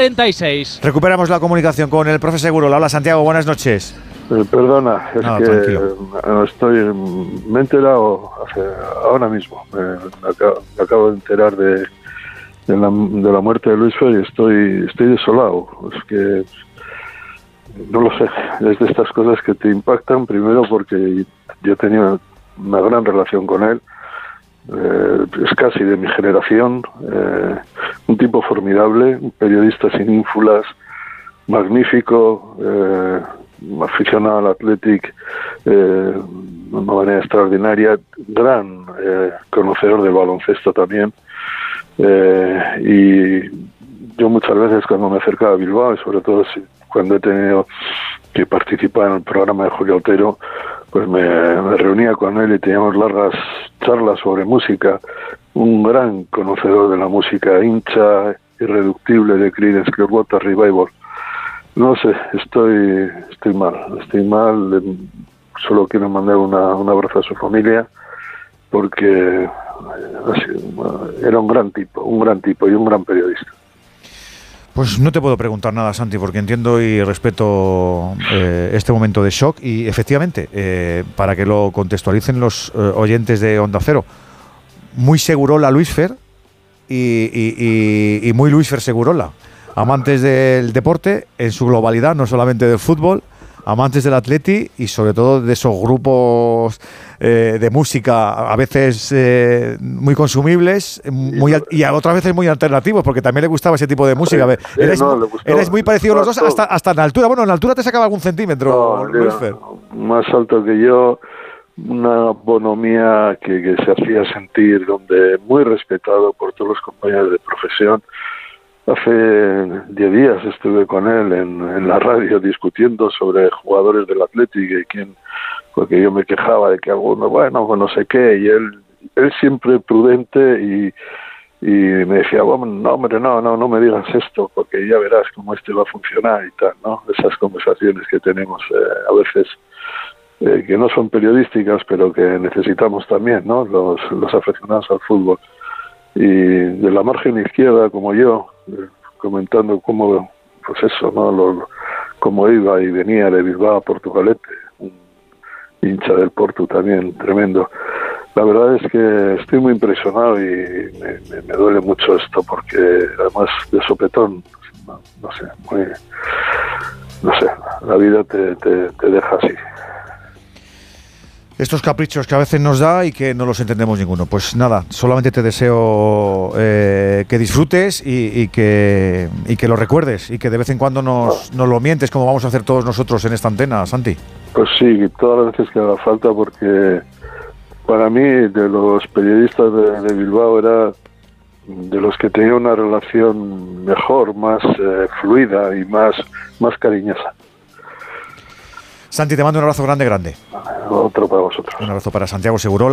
36. Recuperamos la comunicación con el profe Seguro. Hola Santiago, buenas noches. Eh, perdona, es que eh, estoy, me he enterado ahora mismo, me, acabo, de enterar de, de, la, muerte de Luis Fer y estoy, estoy desolado. Es que no lo sé, es de estas cosas que te impactan, primero porque yo tenía una gran relación con él, eh, es casi de mi generación, eh, un tipo formidable, un periodista sin ínfulas, magnífico, eh, aficionado al Athletic de una manera extraordinaria, gran conocedor del baloncesto también. y yo muchas veces cuando me acercaba a Bilbao, y sobre todo cuando he tenido que participar en el programa de Julio Otero, pues me, reunía con él y teníamos largas charlas sobre música. Un gran conocedor de la música, hincha irreductible de Creedence Clearwater Revival. No sé, estoy, estoy mal, estoy mal. Solo quiero mandar una, un abrazo a su familia porque era un gran tipo, un gran tipo y un gran periodista. Pues no te puedo preguntar nada, Santi, porque entiendo y respeto eh, este momento de shock y efectivamente, eh, para que lo contextualicen los eh, oyentes de Onda Cero, muy Segurola Luis Fer y, y muy Luis Fer Segurola, amantes del deporte en su globalidad, no solamente del fútbol, amantes del atleti y sobre todo de esos grupos eh, de música a veces eh, muy consumibles muy y a otras veces muy alternativos porque también le gustaba ese tipo de música. eres, muy parecido los dos hasta, hasta en altura. Bueno, en altura te sacaba algún centímetro, Más alto que yo, una bonomía que, se hacía sentir, donde muy respetado por todos los compañeros de profesión Hace diez días estuve con él en, la radio discutiendo sobre jugadores del Atlético y quién, porque yo me quejaba de que alguno, bueno, pues no sé qué, y él, él siempre prudente y, y me decía, bueno, no, hombre, no, no, no me digas esto, porque ya verás cómo este va a funcionar y tal, ¿no? Esas conversaciones que tenemos eh, a veces eh, que no son periodísticas, pero que necesitamos también, ¿no? Los, los aficionados al fútbol. Y de la margen izquierda, como yo, comentando cómo, pues eso, ¿no? cómo iba y venía de Bilbao a Portugalete, un hincha del Porto también, tremendo. La verdad es que estoy muy impresionado y me, duele mucho esto porque además de sopetón, no, sé, muy, no sé, la vida te, te deja así estos caprichos que a veces nos da y que no los entendemos ninguno. Pues nada, solamente te deseo eh, que disfrutes y, que, y que lo recuerdes y que de vez en cuando nos, nos, lo mientes como vamos a hacer todos nosotros en esta antena, Santi. Pues sí, todas las veces que haga falta porque para mí de los periodistas de, Bilbao era de los que tenía una relación mejor, más eh, fluida y más, más cariñosa. Santi, te mando un abrazo grande, grande. Un abrazo para Santiago Segurola.